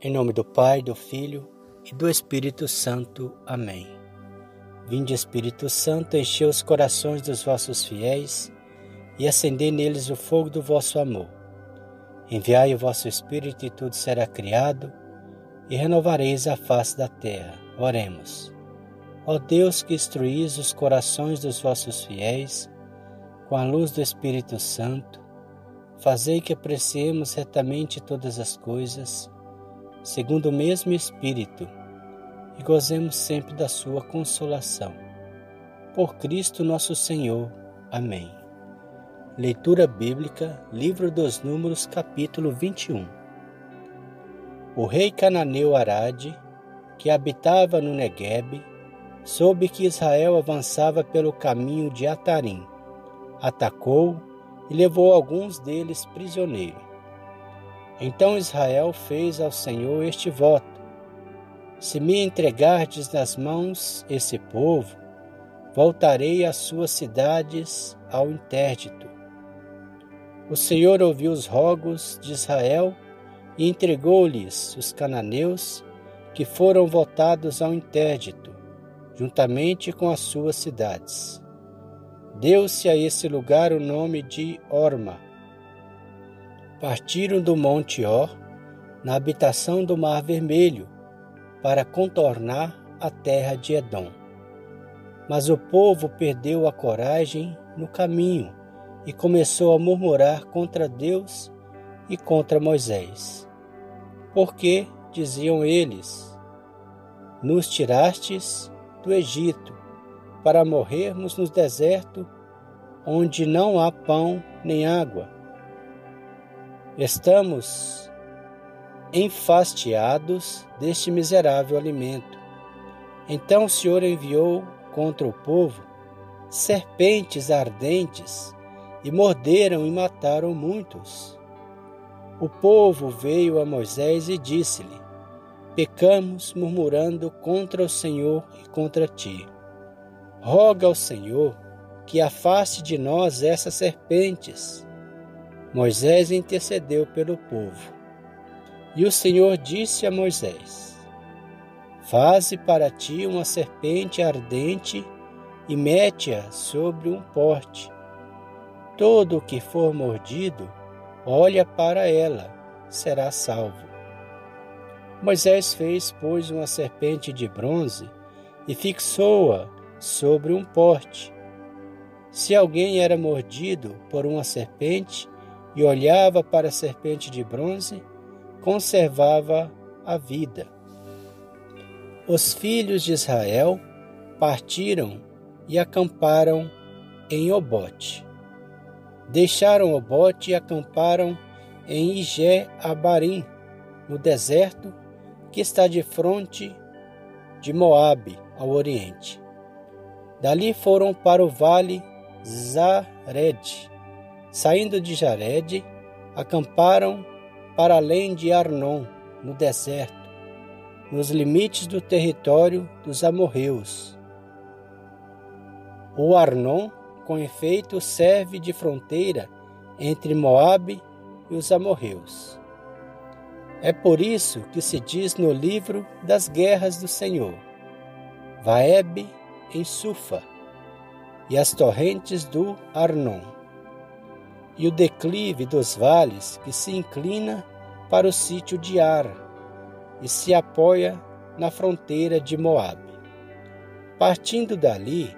Em nome do Pai, do Filho e do Espírito Santo. Amém. Vinde, Espírito Santo, encher os corações dos vossos fiéis e acender neles o fogo do vosso amor. Enviai o vosso Espírito e tudo será criado e renovareis a face da terra. Oremos. Ó Deus que instruís os corações dos vossos fiéis com a luz do Espírito Santo, fazei que apreciemos retamente todas as coisas segundo o mesmo Espírito, e gozemos sempre da Sua consolação. Por Cristo nosso Senhor. Amém. Leitura Bíblica, Livro dos Números, capítulo 21. O rei cananeu Arade, que habitava no Negueb, soube que Israel avançava pelo caminho de Atarim. Atacou e levou alguns deles prisioneiros. Então Israel fez ao Senhor este voto: Se me entregardes nas mãos esse povo, voltarei às suas cidades ao interdito. O Senhor ouviu os rogos de Israel e entregou-lhes os cananeus que foram votados ao interdito, juntamente com as suas cidades. Deu-se a esse lugar o nome de Orma partiram do Monte Or, na habitação do Mar Vermelho, para contornar a terra de Edom. Mas o povo perdeu a coragem no caminho e começou a murmurar contra Deus e contra Moisés. Porque, diziam eles, nos tirastes do Egito para morrermos no deserto, onde não há pão nem água Estamos enfastiados deste miserável alimento. Então o Senhor enviou contra o povo serpentes ardentes e morderam e mataram muitos. O povo veio a Moisés e disse-lhe: Pecamos murmurando contra o Senhor e contra ti. Roga ao Senhor que afaste de nós essas serpentes. Moisés intercedeu pelo povo. E o Senhor disse a Moisés: Faze para ti uma serpente ardente e mete-a sobre um porte. Todo o que for mordido, olha para ela, será salvo. Moisés fez, pois, uma serpente de bronze e fixou-a sobre um porte. Se alguém era mordido por uma serpente, e olhava para a serpente de bronze, conservava a vida. Os filhos de Israel partiram e acamparam em Obote. Deixaram Obote e acamparam em Igé-Abarim, no deserto que está de frente de Moabe, ao oriente. Dali foram para o vale Zared, Saindo de Jared, acamparam para além de Arnon, no deserto, nos limites do território dos amorreus. O Arnon, com efeito, serve de fronteira entre Moabe e os amorreus. É por isso que se diz no livro das guerras do Senhor: Vaeb em Sufa e as torrentes do Arnon e o declive dos vales que se inclina para o sítio de Ar e se apoia na fronteira de Moabe. Partindo dali,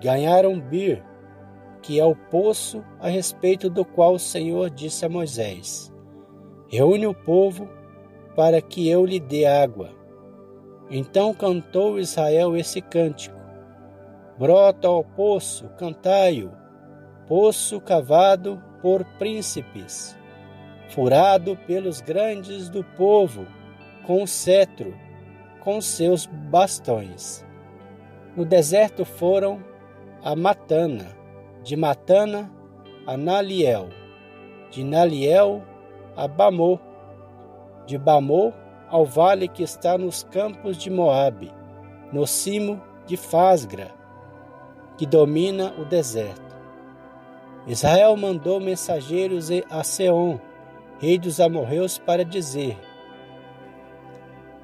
ganharam Bir, que é o poço a respeito do qual o Senhor disse a Moisés: Reúne o povo para que eu lhe dê água. Então cantou Israel esse cântico: Brota ao poço, cantai-o, poço cavado por príncipes, furado pelos grandes do povo, com o cetro, com seus bastões. No deserto foram a Matana, de Matana a Naliel, de Naliel a Bamô, de Bamô ao vale que está nos campos de Moabe, no cimo de Fasgra, que domina o deserto. Israel mandou mensageiros a Seom, rei dos amorreus, para dizer: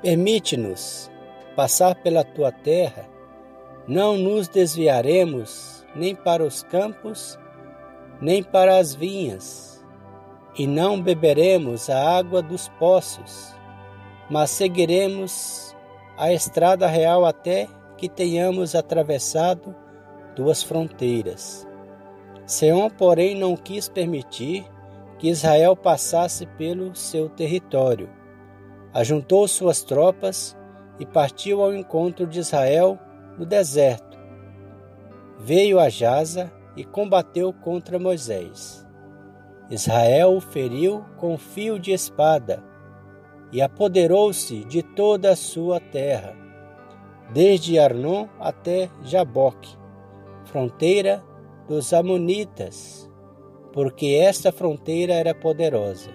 Permite-nos passar pela tua terra, não nos desviaremos nem para os campos, nem para as vinhas, e não beberemos a água dos poços, mas seguiremos a estrada real até que tenhamos atravessado duas fronteiras. Seom, porém, não quis permitir que Israel passasse pelo seu território. Ajuntou suas tropas e partiu ao encontro de Israel no deserto. Veio a Jaza e combateu contra Moisés. Israel o feriu com fio de espada e apoderou-se de toda a sua terra, desde Arnon até Jaboque, fronteira dos Amonitas, porque esta fronteira era poderosa.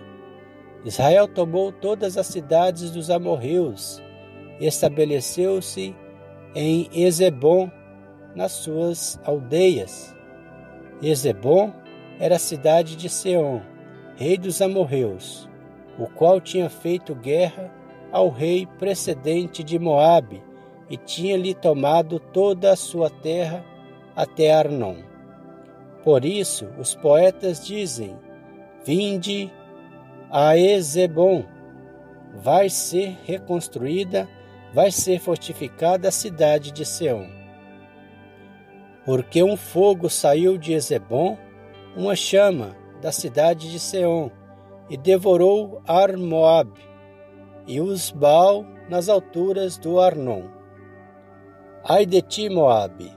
Israel tomou todas as cidades dos amorreus, estabeleceu-se em Ezebom, nas suas aldeias. Ezebom era a cidade de Seom, rei dos amorreus, o qual tinha feito guerra ao rei precedente de Moabe e tinha lhe tomado toda a sua terra até Arnon. Por isso os poetas dizem: Vinde a Ezebom, vai ser reconstruída, vai ser fortificada a cidade de Seom. Porque um fogo saiu de Ezebom, uma chama da cidade de Seom, e devorou Armoab e os Baal nas alturas do Arnon. Ai de ti, Moabe!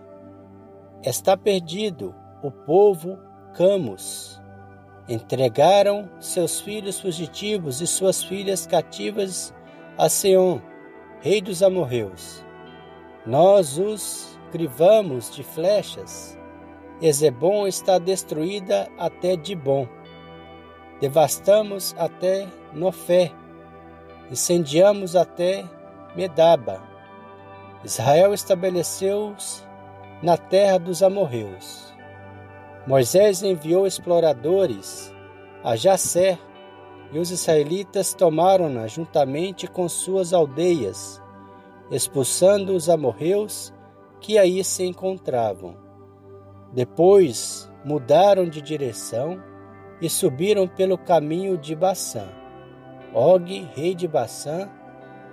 Está perdido o povo Camus. Entregaram seus filhos fugitivos e suas filhas cativas a Seom, rei dos amorreus. Nós os crivamos de flechas. Ezebom está destruída até Dibon. Devastamos até Nofé. Incendiamos até Medaba. Israel estabeleceu-se na terra dos amorreus. Moisés enviou exploradores a Jasser e os israelitas tomaram-na juntamente com suas aldeias, expulsando os amorreus que aí se encontravam. Depois mudaram de direção e subiram pelo caminho de Baçã. Og, rei de Baçã,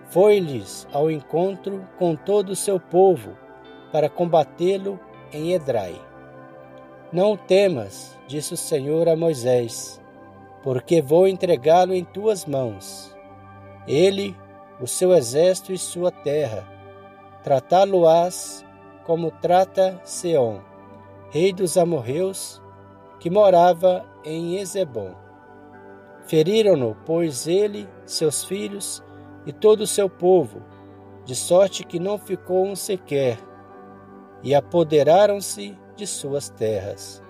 foi-lhes ao encontro com todo o seu povo para combatê-lo em Edrai. Não temas, disse o Senhor a Moisés, porque vou entregá-lo em tuas mãos. Ele, o seu exército e sua terra, tratá-lo-ás como trata Seom, rei dos amorreus, que morava em Ezebom. Feriram-no, pois ele, seus filhos e todo o seu povo, de sorte que não ficou um sequer, e apoderaram-se de suas terras.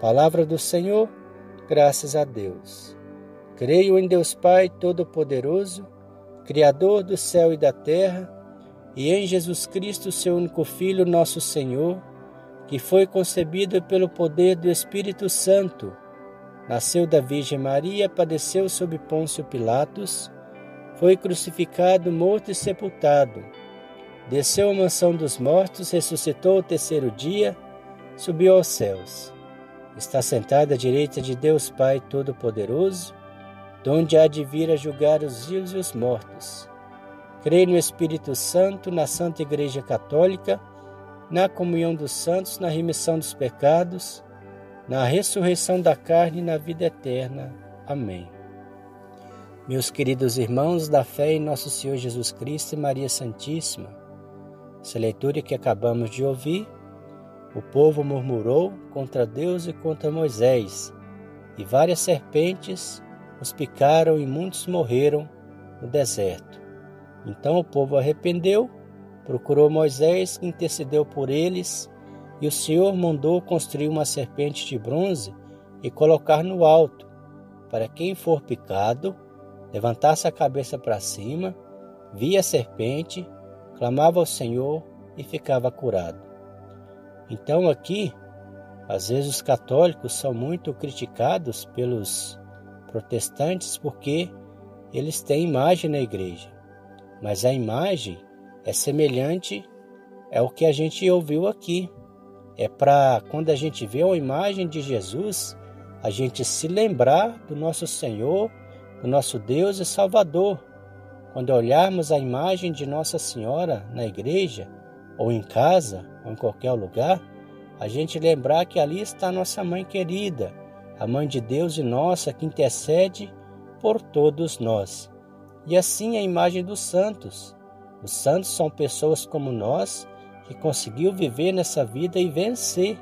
Palavra do Senhor, graças a Deus. Creio em Deus Pai Todo-Poderoso, Criador do céu e da terra, e em Jesus Cristo, seu único Filho, nosso Senhor, que foi concebido pelo poder do Espírito Santo, nasceu da Virgem Maria, padeceu sob Pôncio Pilatos, foi crucificado, morto e sepultado desceu à mansão dos mortos, ressuscitou o terceiro dia, subiu aos céus. Está sentado à direita de Deus Pai Todo-Poderoso, donde há de vir a julgar os vivos e os mortos. Creio no Espírito Santo, na Santa Igreja Católica, na comunhão dos santos, na remissão dos pecados, na ressurreição da carne e na vida eterna. Amém. Meus queridos irmãos da fé em nosso Senhor Jesus Cristo e Maria Santíssima, essa leitura que acabamos de ouvir, o povo murmurou contra Deus e contra Moisés, e várias serpentes os picaram e muitos morreram no deserto. Então o povo arrependeu, procurou Moisés, que intercedeu por eles, e o Senhor mandou construir uma serpente de bronze e colocar no alto, para quem for picado, levantasse a cabeça para cima, via a serpente clamava ao Senhor e ficava curado. Então aqui, às vezes os católicos são muito criticados pelos protestantes porque eles têm imagem na igreja. Mas a imagem é semelhante ao que a gente ouviu aqui. É para quando a gente vê a imagem de Jesus, a gente se lembrar do nosso Senhor, do nosso Deus e Salvador. Quando olharmos a imagem de Nossa Senhora na igreja, ou em casa, ou em qualquer lugar, a gente lembrar que ali está nossa mãe querida, a mãe de Deus e nossa que intercede por todos nós. E assim a imagem dos santos. Os santos são pessoas como nós que conseguiu viver nessa vida e vencer.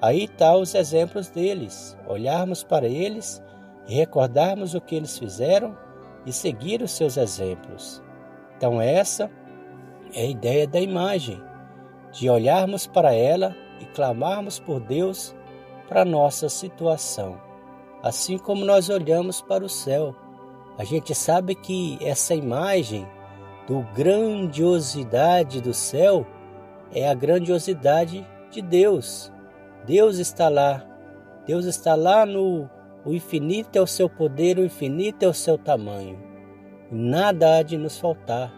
Aí está os exemplos deles, olharmos para eles e recordarmos o que eles fizeram e seguir os seus exemplos. Então essa é a ideia da imagem, de olharmos para ela e clamarmos por Deus para nossa situação. Assim como nós olhamos para o céu, a gente sabe que essa imagem do grandiosidade do céu é a grandiosidade de Deus. Deus está lá. Deus está lá no o infinito é o seu poder, o infinito é o seu tamanho. Nada há de nos faltar.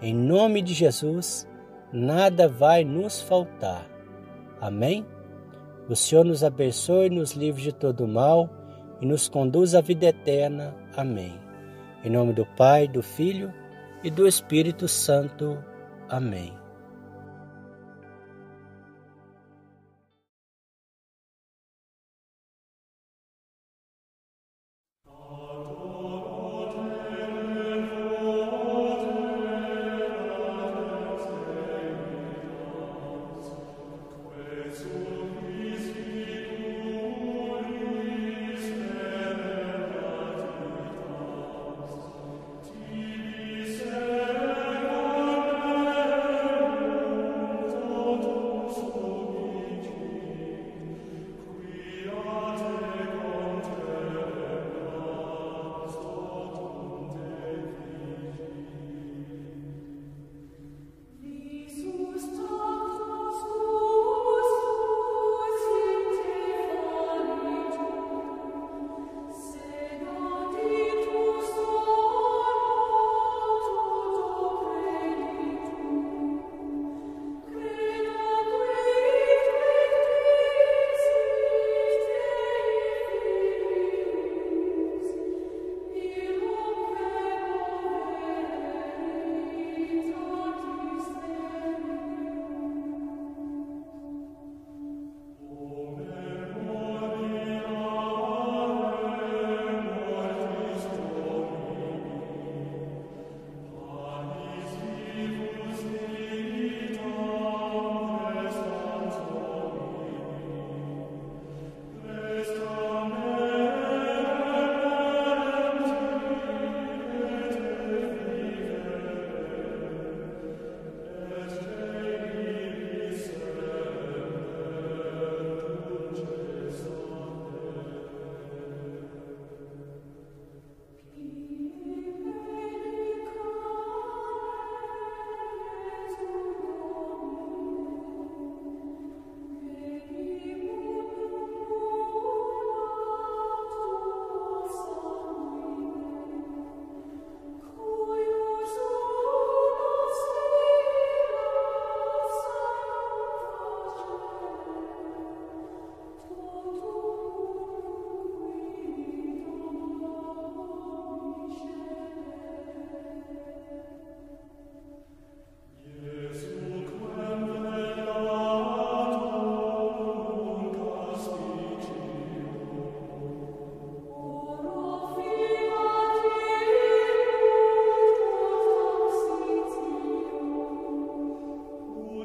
Em nome de Jesus, nada vai nos faltar. Amém? O Senhor nos abençoe, nos livre de todo mal e nos conduz à vida eterna. Amém. Em nome do Pai, do Filho e do Espírito Santo. Amém.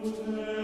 Amen.